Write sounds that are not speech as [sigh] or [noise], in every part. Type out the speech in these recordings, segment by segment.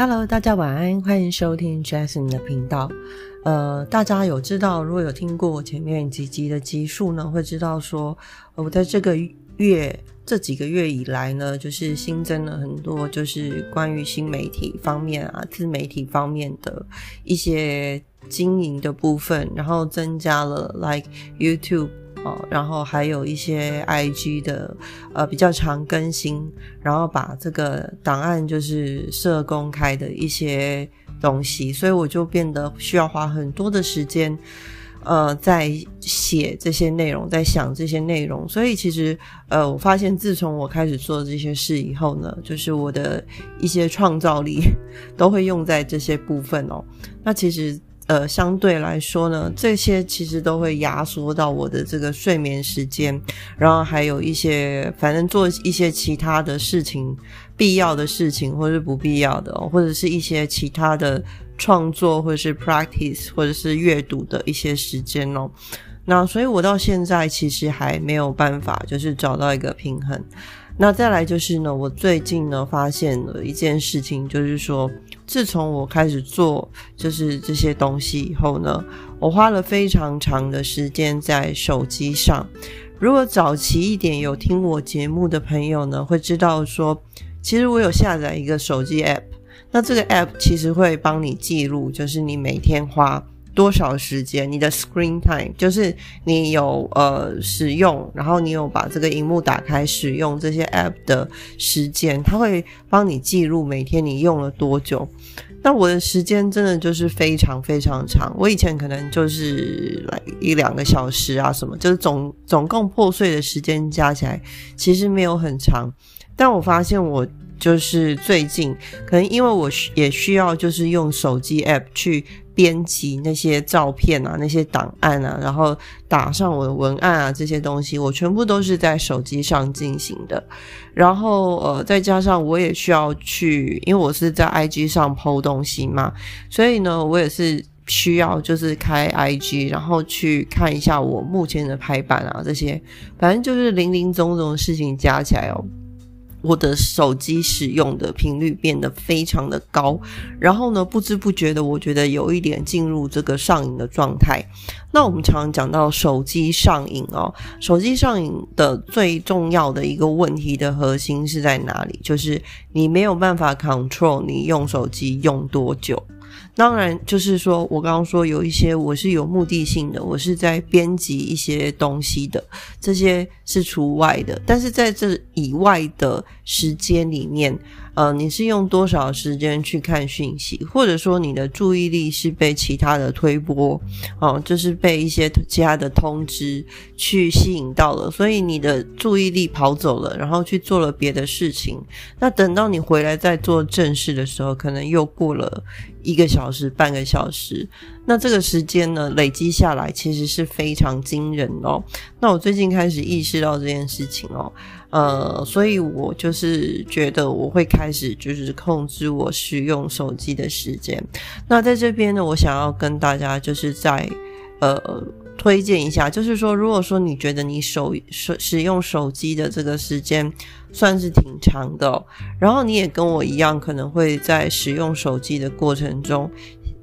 Hello，大家晚安，欢迎收听 Jason 的频道。呃，大家有知道，如果有听过我前面几集的集数呢，会知道说，我在这个月这几个月以来呢，就是新增了很多，就是关于新媒体方面啊、自媒体方面的一些经营的部分，然后增加了 like YouTube。哦，然后还有一些 IG 的呃比较常更新，然后把这个档案就是设公开的一些东西，所以我就变得需要花很多的时间，呃，在写这些内容，在想这些内容。所以其实呃，我发现自从我开始做这些事以后呢，就是我的一些创造力 [laughs] 都会用在这些部分哦。那其实。呃，相对来说呢，这些其实都会压缩到我的这个睡眠时间，然后还有一些，反正做一些其他的事情，必要的事情或是不必要的，或者是一些其他的创作或者是 practice 或者是阅读的一些时间哦。那所以我到现在其实还没有办法，就是找到一个平衡。那再来就是呢，我最近呢发现了一件事情，就是说，自从我开始做就是这些东西以后呢，我花了非常长的时间在手机上。如果早期一点有听我节目的朋友呢，会知道说，其实我有下载一个手机 app，那这个 app 其实会帮你记录，就是你每天花。多少时间？你的 screen time 就是你有呃使用，然后你有把这个荧幕打开使用这些 app 的时间，它会帮你记录每天你用了多久。那我的时间真的就是非常非常长，我以前可能就是来一两个小时啊，什么就是总总共破碎的时间加起来其实没有很长，但我发现我。就是最近，可能因为我也需要，就是用手机 app 去编辑那些照片啊、那些档案啊，然后打上我的文案啊这些东西，我全部都是在手机上进行的。然后呃，再加上我也需要去，因为我是在 IG 上 PO 东西嘛，所以呢，我也是需要就是开 IG，然后去看一下我目前的排版啊这些，反正就是零零总总的事情加起来哦。我的手机使用的频率变得非常的高，然后呢，不知不觉的，我觉得有一点进入这个上瘾的状态。那我们常常讲到手机上瘾哦，手机上瘾的最重要的一个问题的核心是在哪里？就是你没有办法 control 你用手机用多久。当然，就是说我刚刚说有一些我是有目的性的，我是在编辑一些东西的，这些是除外的。但是在这以外的时间里面。呃，你是用多少时间去看讯息，或者说你的注意力是被其他的推波，哦，就是被一些其他的通知去吸引到了，所以你的注意力跑走了，然后去做了别的事情。那等到你回来再做正事的时候，可能又过了一个小时、半个小时。那这个时间呢，累积下来其实是非常惊人哦。那我最近开始意识到这件事情哦。呃，所以我就是觉得我会开始就是控制我使用手机的时间。那在这边呢，我想要跟大家就是在呃推荐一下，就是说，如果说你觉得你手使使用手机的这个时间算是挺长的，然后你也跟我一样，可能会在使用手机的过程中。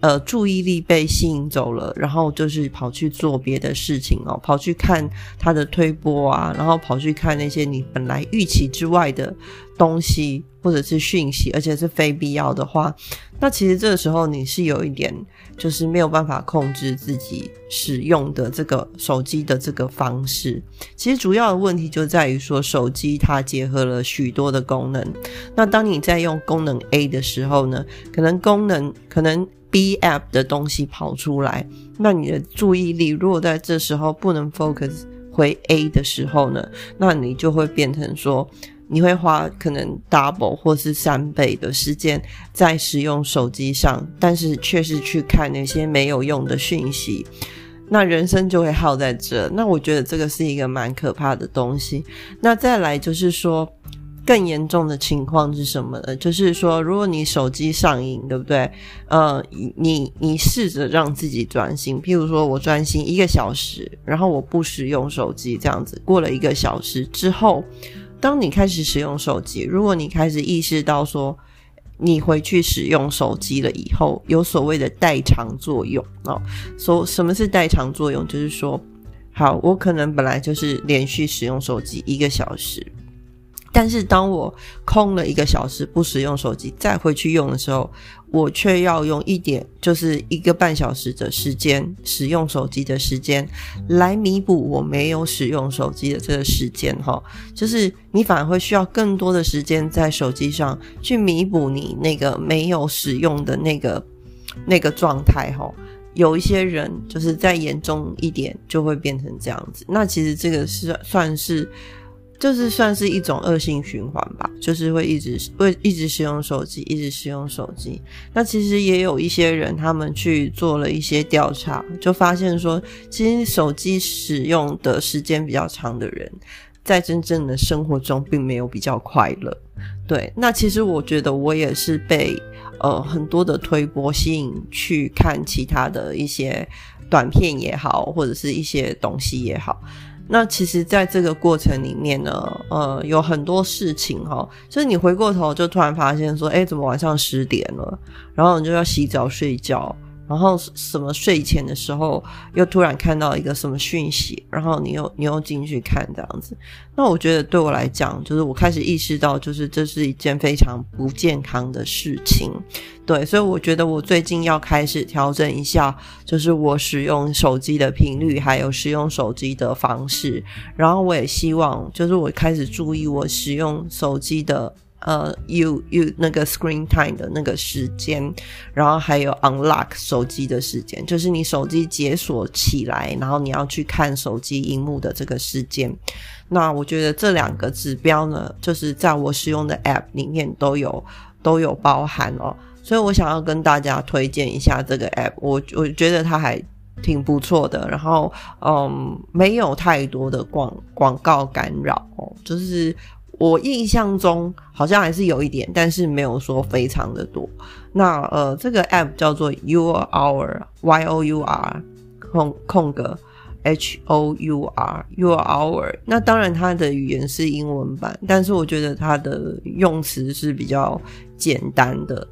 呃，注意力被吸引走了，然后就是跑去做别的事情哦，跑去看他的推波啊，然后跑去看那些你本来预期之外的东西或者是讯息，而且是非必要的话，那其实这个时候你是有一点就是没有办法控制自己使用的这个手机的这个方式。其实主要的问题就在于说，手机它结合了许多的功能，那当你在用功能 A 的时候呢，可能功能可能。B app 的东西跑出来，那你的注意力如果在这时候不能 focus 回 A 的时候呢，那你就会变成说，你会花可能 double 或是三倍的时间在使用手机上，但是却是去看那些没有用的讯息，那人生就会耗在这。那我觉得这个是一个蛮可怕的东西。那再来就是说。更严重的情况是什么呢？就是说，如果你手机上瘾，对不对？呃，你你试着让自己专心，譬如说我专心一个小时，然后我不使用手机，这样子过了一个小时之后，当你开始使用手机，如果你开始意识到说，你回去使用手机了以后，有所谓的代偿作用哦。说什么是代偿作用？就是说，好，我可能本来就是连续使用手机一个小时。但是当我空了一个小时不使用手机，再回去用的时候，我却要用一点，就是一个半小时的时间使用手机的时间，来弥补我没有使用手机的这个时间哈。就是你反而会需要更多的时间在手机上去弥补你那个没有使用的那个那个状态哈。有一些人就是再严重一点就会变成这样子。那其实这个是算是。就是算是一种恶性循环吧，就是会一直会一直使用手机，一直使用手机。那其实也有一些人，他们去做了一些调查，就发现说，其实手机使用的时间比较长的人，在真正的生活中并没有比较快乐。对，那其实我觉得我也是被呃很多的推波吸引去看其他的一些短片也好，或者是一些东西也好。那其实，在这个过程里面呢，呃，有很多事情哈，就是你回过头就突然发现说，哎，怎么晚上十点了？然后你就要洗澡睡觉。然后什么睡前的时候又突然看到一个什么讯息，然后你又你又进去看这样子，那我觉得对我来讲，就是我开始意识到，就是这是一件非常不健康的事情，对，所以我觉得我最近要开始调整一下，就是我使用手机的频率，还有使用手机的方式，然后我也希望，就是我开始注意我使用手机的。呃，you you 那个 screen time 的那个时间，然后还有 unlock 手机的时间，就是你手机解锁起来，然后你要去看手机荧幕的这个时间。那我觉得这两个指标呢，就是在我使用的 app 里面都有都有包含哦。所以我想要跟大家推荐一下这个 app，我我觉得它还挺不错的。然后嗯，没有太多的广广告干扰哦，就是。我印象中好像还是有一点，但是没有说非常的多。那呃，这个 app 叫做 Your Hour，Y O U R 空空格 H O U R Your Hour。那当然它的语言是英文版，但是我觉得它的用词是比较简单的。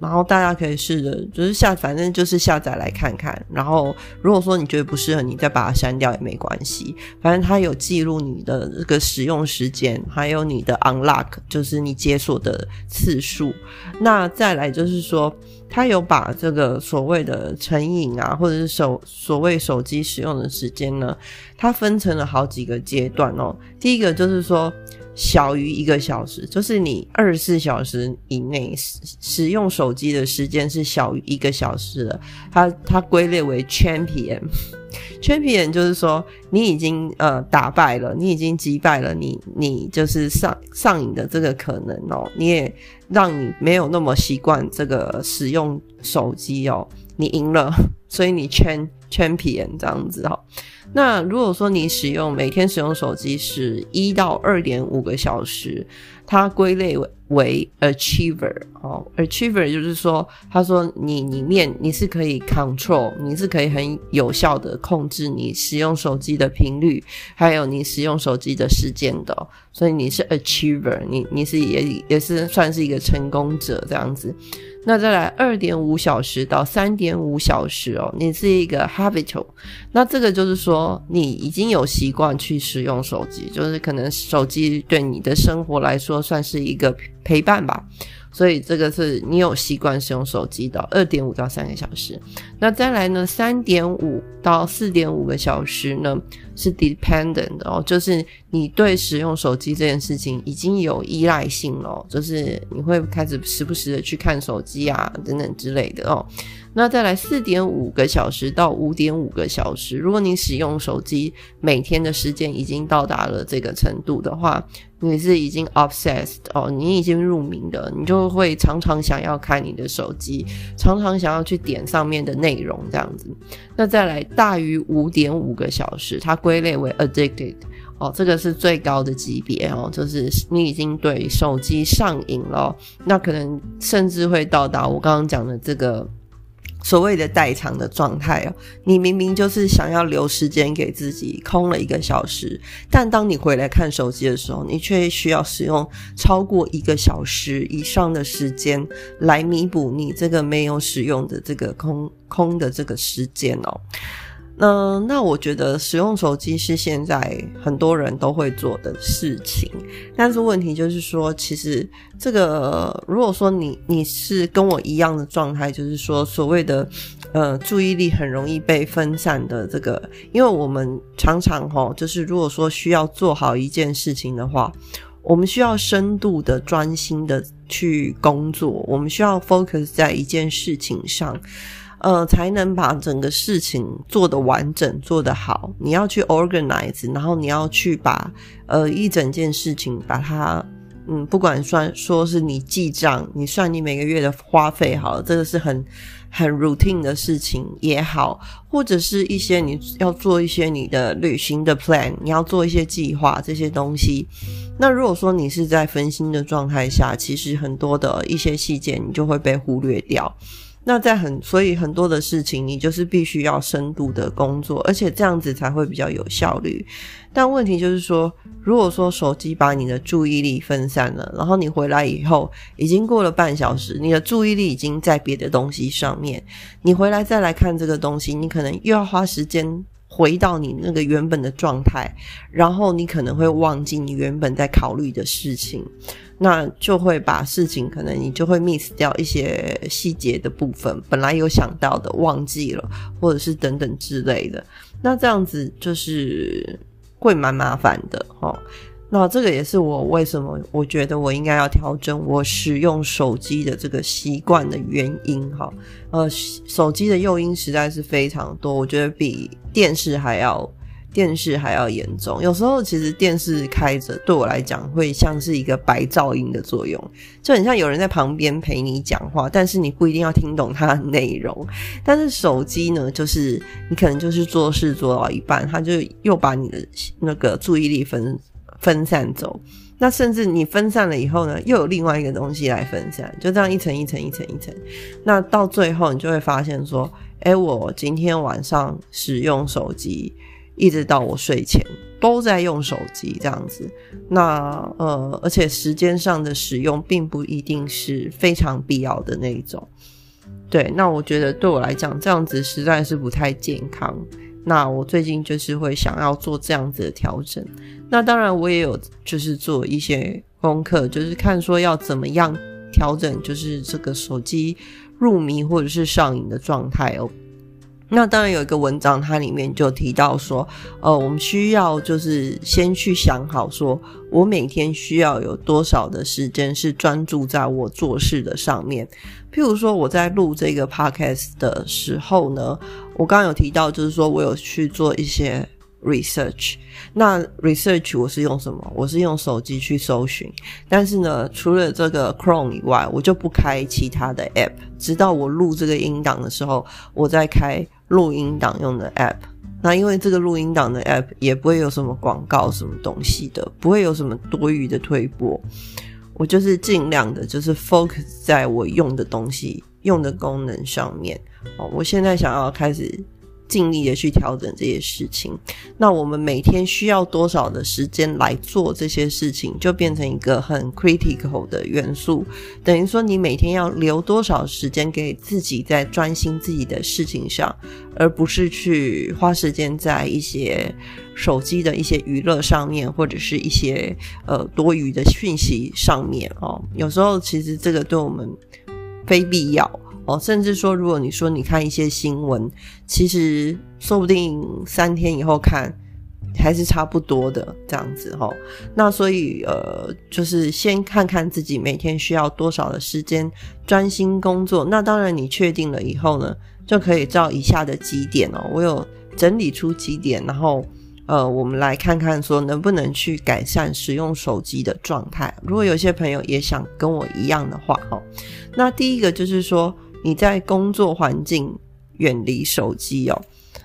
然后大家可以试着，就是下，反正就是下载来看看。然后如果说你觉得不适合，你再把它删掉也没关系。反正它有记录你的这个使用时间，还有你的 unlock，就是你解锁的次数。那再来就是说，它有把这个所谓的成瘾啊，或者是手所谓手机使用的时间呢，它分成了好几个阶段哦。第一个就是说。小于一个小时，就是你二十四小时以内使使用手机的时间是小于一个小时的，它它归类为 champion，champion [laughs] 就是说你已经呃打败了，你已经击败了你你就是上上瘾的这个可能哦，你也让你没有那么习惯这个使用手机哦，你赢了，所以你 champ champion 这样子哈。那如果说你使用每天使用手机是一到二点五个小时，它归类为为 achiever 哦，achiever 就是说，他说你里面你是可以 control，你是可以很有效的控制你使用手机的频率，还有你使用手机的时间的，所以你是 achiever，你你是也也是算是一个成功者这样子。那再来二点五小时到三点五小时哦，你是一个 habitual，那这个就是说你已经有习惯去使用手机，就是可能手机对你的生活来说算是一个陪伴吧。所以这个是你有习惯使用手机的二点五到三个小时，那再来呢三点五到四点五个小时呢是 dependent 哦，就是你对使用手机这件事情已经有依赖性了，就是你会开始时不时的去看手机啊等等之类的哦。那再来四点五个小时到五点五个小时，如果你使用手机每天的时间已经到达了这个程度的话，你是已经 obsessed 哦，你已经入迷的，你就会常常想要看你的手机，常常想要去点上面的内容这样子。那再来大于五点五个小时，它归类为 addicted 哦，这个是最高的级别哦，就是你已经对手机上瘾了，那可能甚至会到达我刚刚讲的这个。所谓的代偿的状态哦，你明明就是想要留时间给自己，空了一个小时，但当你回来看手机的时候，你却需要使用超过一个小时以上的时间来弥补你这个没有使用的这个空空的这个时间哦。嗯，那我觉得使用手机是现在很多人都会做的事情，但是问题就是说，其实这个如果说你你是跟我一样的状态，就是说所谓的呃注意力很容易被分散的这个，因为我们常常哈，就是如果说需要做好一件事情的话，我们需要深度的专心的去工作，我们需要 focus 在一件事情上。呃，才能把整个事情做得完整、做得好。你要去 organize，然后你要去把呃一整件事情把它，嗯，不管算说是你记账，你算你每个月的花费，好了，这个是很很 routine 的事情也好，或者是一些你要做一些你的旅行的 plan，你要做一些计划这些东西。那如果说你是在分心的状态下，其实很多的一些细节你就会被忽略掉。那在很，所以很多的事情，你就是必须要深度的工作，而且这样子才会比较有效率。但问题就是说，如果说手机把你的注意力分散了，然后你回来以后已经过了半小时，你的注意力已经在别的东西上面，你回来再来看这个东西，你可能又要花时间。回到你那个原本的状态，然后你可能会忘记你原本在考虑的事情，那就会把事情可能你就会 miss 掉一些细节的部分，本来有想到的忘记了，或者是等等之类的，那这样子就是会蛮麻烦的哈。那这个也是我为什么我觉得我应该要调整我使用手机的这个习惯的原因哈。呃，手机的诱因实在是非常多，我觉得比电视还要电视还要严重。有时候其实电视开着对我来讲会像是一个白噪音的作用，就很像有人在旁边陪你讲话，但是你不一定要听懂它的内容。但是手机呢，就是你可能就是做事做到一半，它就又把你的那个注意力分。分散走，那甚至你分散了以后呢，又有另外一个东西来分散，就这样一层一层一层一层，那到最后你就会发现说，哎，我今天晚上使用手机，一直到我睡前都在用手机这样子，那呃，而且时间上的使用并不一定是非常必要的那一种，对，那我觉得对我来讲这样子实在是不太健康。那我最近就是会想要做这样子的调整。那当然，我也有就是做一些功课，就是看说要怎么样调整，就是这个手机入迷或者是上瘾的状态哦。那当然有一个文章，它里面就提到说，呃，我们需要就是先去想好，说我每天需要有多少的时间是专注在我做事的上面。譬如说，我在录这个 podcast 的时候呢，我刚刚有提到，就是说我有去做一些 research。那 research 我是用什么？我是用手机去搜寻。但是呢，除了这个 Chrome 以外，我就不开其他的 app，直到我录这个音档的时候，我再开。录音档用的 App，那因为这个录音档的 App 也不会有什么广告什么东西的，不会有什么多余的推播，我就是尽量的，就是 focus 在我用的东西、用的功能上面。哦，我现在想要开始。尽力的去调整这些事情，那我们每天需要多少的时间来做这些事情，就变成一个很 critical 的元素。等于说，你每天要留多少时间给自己在专心自己的事情上，而不是去花时间在一些手机的一些娱乐上面，或者是一些呃多余的讯息上面哦。有时候其实这个对我们非必要。哦，甚至说，如果你说你看一些新闻，其实说不定三天以后看还是差不多的这样子哈。那所以呃，就是先看看自己每天需要多少的时间专心工作。那当然，你确定了以后呢，就可以照以下的几点哦。我有整理出几点，然后呃，我们来看看说能不能去改善使用手机的状态。如果有些朋友也想跟我一样的话，哈，那第一个就是说。你在工作环境远离手机哦，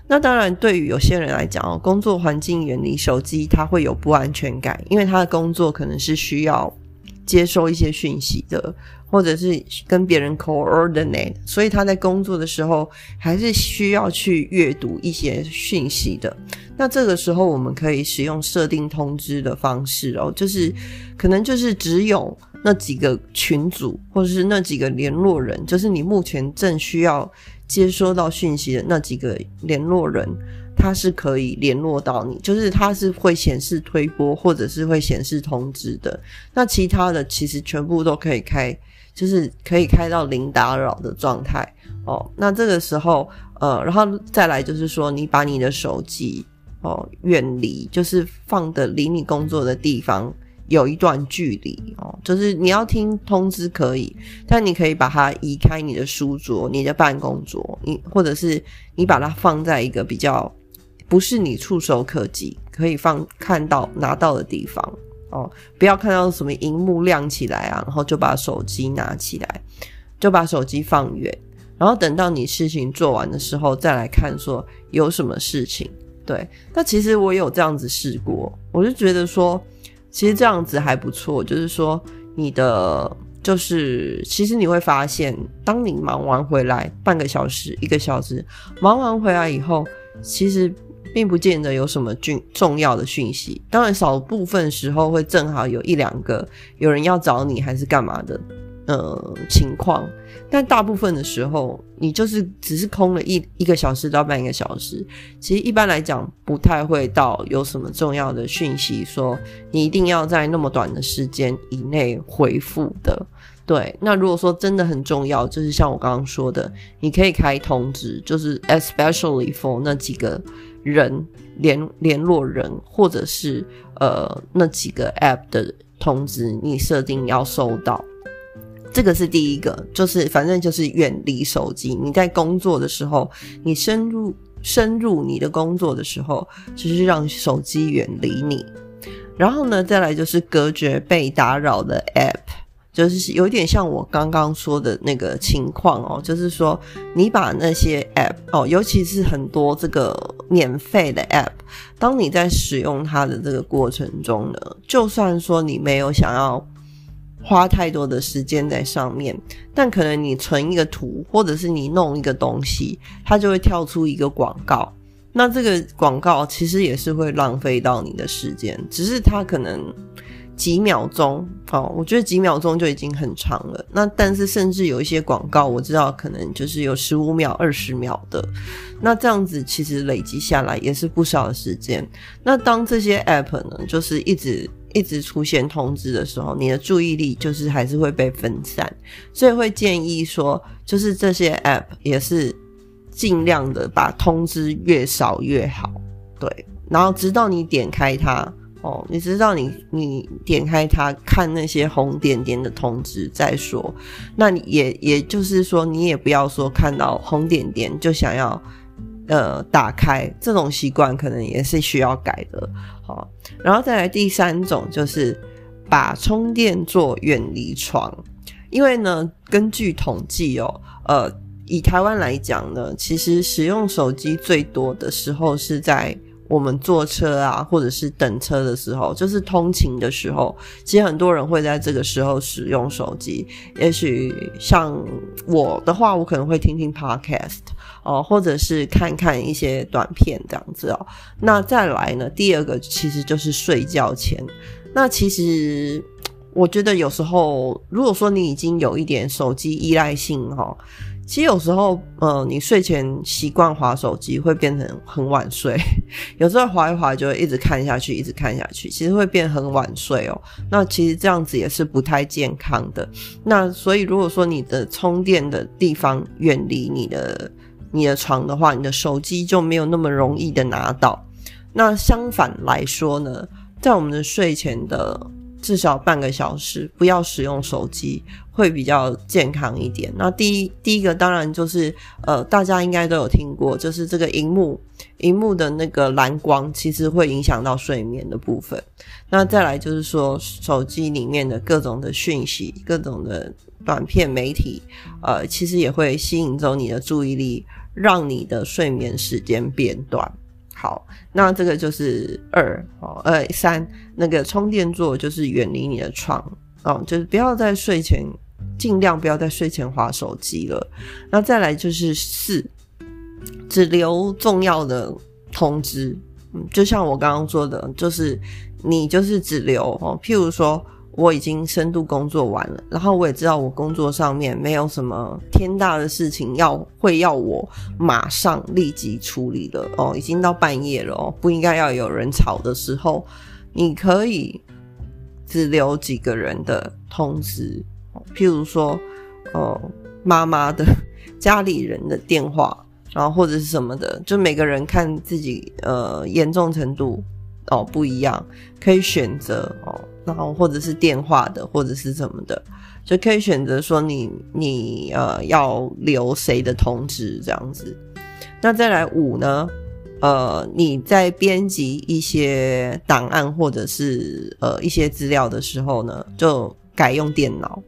那当然对于有些人来讲哦，工作环境远离手机，他会有不安全感，因为他的工作可能是需要接收一些讯息的，或者是跟别人 coordinate，所以他在工作的时候还是需要去阅读一些讯息的。那这个时候我们可以使用设定通知的方式哦，就是可能就是只有那几个群组或者是那几个联络人，就是你目前正需要接收到讯息的那几个联络人。它是可以联络到你，就是它是会显示推播或者是会显示通知的。那其他的其实全部都可以开，就是可以开到零打扰的状态哦。那这个时候，呃，然后再来就是说，你把你的手机哦远离，就是放的离你工作的地方有一段距离哦。就是你要听通知可以，但你可以把它移开你的书桌、你的办公桌，你或者是你把它放在一个比较。不是你触手可及可以放看到拿到的地方哦，不要看到什么荧幕亮起来啊，然后就把手机拿起来，就把手机放远，然后等到你事情做完的时候再来看，说有什么事情。对，那其实我有这样子试过，我就觉得说，其实这样子还不错，就是说你的就是其实你会发现，当你忙完回来半个小时、一个小时，忙完回来以后，其实。并不见得有什么重重要的讯息，当然少部分时候会正好有一两个有人要找你还是干嘛的，呃情况，但大部分的时候你就是只是空了一一个小时到半个小时，其实一般来讲不太会到有什么重要的讯息，说你一定要在那么短的时间以内回复的。对，那如果说真的很重要，就是像我刚刚说的，你可以开通知，就是 especially for 那几个。人联联络人，或者是呃那几个 app 的通知，你设定要收到，这个是第一个，就是反正就是远离手机。你在工作的时候，你深入深入你的工作的时候，就是让手机远离你。然后呢，再来就是隔绝被打扰的 app。就是有点像我刚刚说的那个情况哦，就是说你把那些 app 哦，尤其是很多这个免费的 app，当你在使用它的这个过程中呢，就算说你没有想要花太多的时间在上面，但可能你存一个图，或者是你弄一个东西，它就会跳出一个广告。那这个广告其实也是会浪费到你的时间，只是它可能。几秒钟，哦，我觉得几秒钟就已经很长了。那但是甚至有一些广告，我知道可能就是有十五秒、二十秒的。那这样子其实累积下来也是不少的时间。那当这些 app 呢，就是一直一直出现通知的时候，你的注意力就是还是会被分散。所以会建议说，就是这些 app 也是尽量的把通知越少越好。对，然后直到你点开它。哦，你知道你你点开它看那些红点点的通知再说，那也也就是说你也不要说看到红点点就想要呃打开这种习惯可能也是需要改的。好，然后再来第三种就是把充电座远离床，因为呢根据统计哦，呃以台湾来讲呢，其实使用手机最多的时候是在。我们坐车啊，或者是等车的时候，就是通勤的时候，其实很多人会在这个时候使用手机。也许像我的话，我可能会听听 podcast 哦，或者是看看一些短片这样子哦。那再来呢，第二个其实就是睡觉前。那其实我觉得有时候，如果说你已经有一点手机依赖性哈。其实有时候，呃，你睡前习惯划手机，会变成很晚睡。[laughs] 有时候划一划，就会一直看下去，一直看下去，其实会变很晚睡哦。那其实这样子也是不太健康的。那所以，如果说你的充电的地方远离你的你的床的话，你的手机就没有那么容易的拿到。那相反来说呢，在我们的睡前的。至少半个小时不要使用手机，会比较健康一点。那第一第一个当然就是呃，大家应该都有听过，就是这个荧幕荧幕的那个蓝光，其实会影响到睡眠的部分。那再来就是说，手机里面的各种的讯息、各种的短片媒体，呃，其实也会吸引走你的注意力，让你的睡眠时间变短。好，那这个就是二哦，呃三，那个充电座就是远离你的床，哦，就是不要在睡前，尽量不要在睡前划手机了。那再来就是四，只留重要的通知。嗯，就像我刚刚说的，就是你就是只留哦，譬如说。我已经深度工作完了，然后我也知道我工作上面没有什么天大的事情要会要我马上立即处理了哦，已经到半夜了哦，不应该要有人吵的时候，你可以只留几个人的通知，譬如说，哦，妈妈的家里人的电话，然后或者是什么的，就每个人看自己呃严重程度哦不一样，可以选择哦。然后或者是电话的，或者是什么的，就可以选择说你你呃要留谁的通知这样子。那再来五呢？呃，你在编辑一些档案或者是呃一些资料的时候呢，就改用电脑。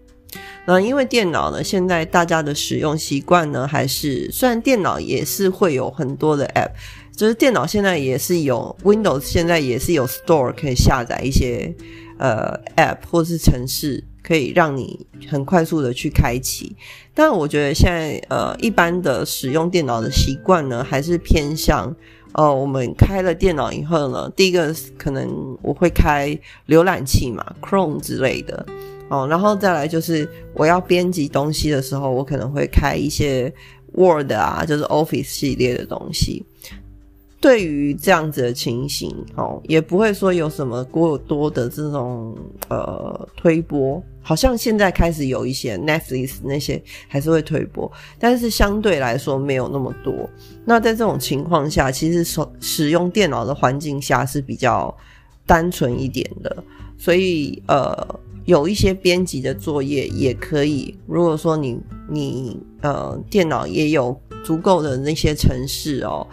那因为电脑呢，现在大家的使用习惯呢，还是虽然电脑也是会有很多的 App，就是电脑现在也是有 Windows，现在也是有 Store 可以下载一些。呃，App 或是城市可以让你很快速的去开启，但我觉得现在呃，一般的使用电脑的习惯呢，还是偏向呃，我们开了电脑以后呢，第一个可能我会开浏览器嘛，Chrome 之类的哦，然后再来就是我要编辑东西的时候，我可能会开一些 Word 啊，就是 Office 系列的东西。对于这样子的情形，哦，也不会说有什么过多的这种呃推播，好像现在开始有一些 Netflix 那些还是会推播，但是相对来说没有那么多。那在这种情况下，其实手使用电脑的环境下是比较单纯一点的，所以呃。有一些编辑的作业也可以。如果说你你呃电脑也有足够的那些程式哦，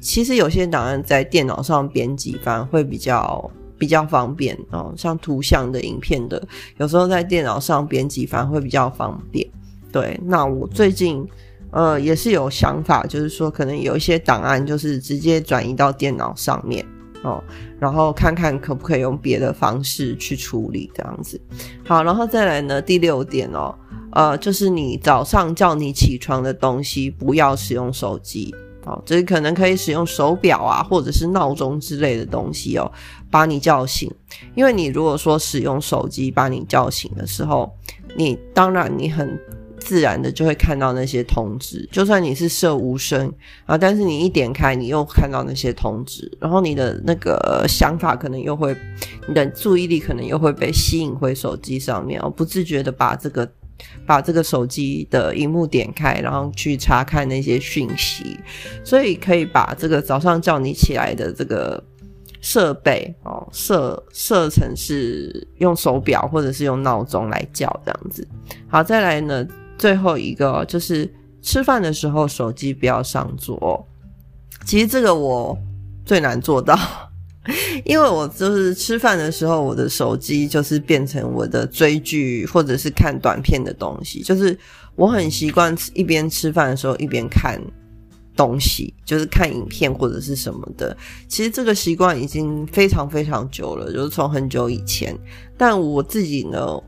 其实有些档案在电脑上编辑反而会比较比较方便哦。像图像的、影片的，有时候在电脑上编辑反而会比较方便。对，那我最近呃也是有想法，就是说可能有一些档案就是直接转移到电脑上面。哦，然后看看可不可以用别的方式去处理这样子。好，然后再来呢，第六点哦，呃，就是你早上叫你起床的东西不要使用手机哦，就是可能可以使用手表啊，或者是闹钟之类的东西哦，把你叫醒。因为你如果说使用手机把你叫醒的时候，你当然你很。自然的就会看到那些通知，就算你是设无声啊，但是你一点开，你又看到那些通知，然后你的那个想法可能又会，你的注意力可能又会被吸引回手机上面，哦，不自觉的把这个把这个手机的荧幕点开，然后去查看那些讯息，所以可以把这个早上叫你起来的这个设备哦设设成是用手表或者是用闹钟来叫这样子。好，再来呢。最后一个就是吃饭的时候手机不要上桌，其实这个我最难做到，[laughs] 因为我就是吃饭的时候，我的手机就是变成我的追剧或者是看短片的东西，就是我很习惯一边吃饭的时候一边看东西，就是看影片或者是什么的。其实这个习惯已经非常非常久了，就是从很久以前，但我自己呢。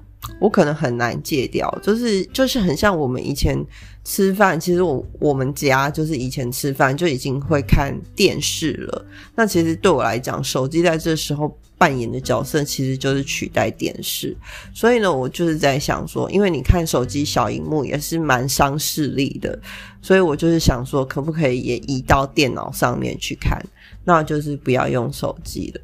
我可能很难戒掉，就是就是很像我们以前吃饭，其实我我们家就是以前吃饭就已经会看电视了。那其实对我来讲，手机在这时候扮演的角色其实就是取代电视。所以呢，我就是在想说，因为你看手机小荧幕也是蛮伤视力的，所以我就是想说，可不可以也移到电脑上面去看？那就是不要用手机了。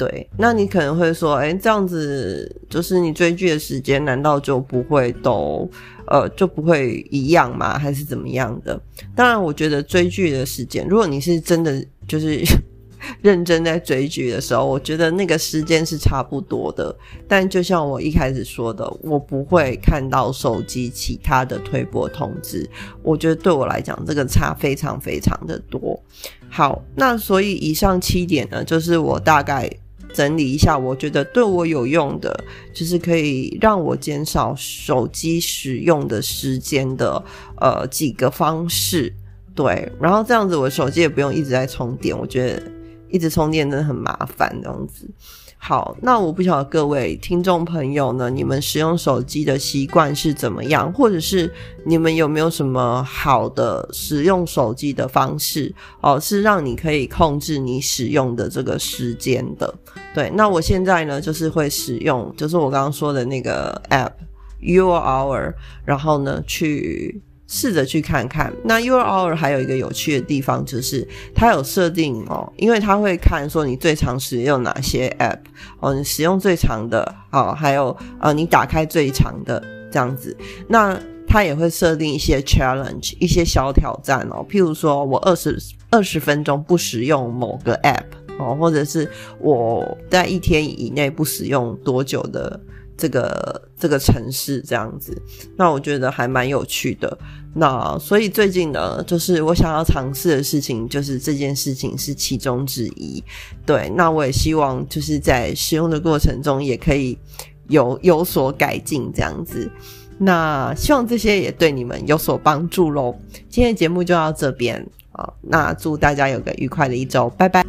对，那你可能会说，哎，这样子就是你追剧的时间，难道就不会都呃就不会一样吗？还是怎么样的？当然，我觉得追剧的时间，如果你是真的就是 [laughs] 认真在追剧的时候，我觉得那个时间是差不多的。但就像我一开始说的，我不会看到手机其他的推播通知。我觉得对我来讲，这个差非常非常的多。好，那所以以上七点呢，就是我大概。整理一下，我觉得对我有用的，就是可以让我减少手机使用的时间的呃几个方式，对，然后这样子我手机也不用一直在充电，我觉得一直充电真的很麻烦，这样子。好，那我不晓得各位听众朋友呢，你们使用手机的习惯是怎么样，或者是你们有没有什么好的使用手机的方式哦，是让你可以控制你使用的这个时间的。对，那我现在呢，就是会使用，就是我刚刚说的那个 app Your Hour，然后呢去。试着去看看，那 U R R 还有一个有趣的地方，就是它有设定哦，因为它会看说你最常使用哪些 App 哦，你使用最长的哦，还有呃你打开最长的这样子，那它也会设定一些 Challenge，一些小挑战哦，譬如说我二十二十分钟不使用某个 App 哦，或者是我在一天以内不使用多久的。这个这个城市这样子，那我觉得还蛮有趣的。那所以最近呢，就是我想要尝试的事情，就是这件事情是其中之一。对，那我也希望就是在使用的过程中也可以有有所改进这样子。那希望这些也对你们有所帮助喽。今天的节目就到这边啊，那祝大家有个愉快的一周，拜拜。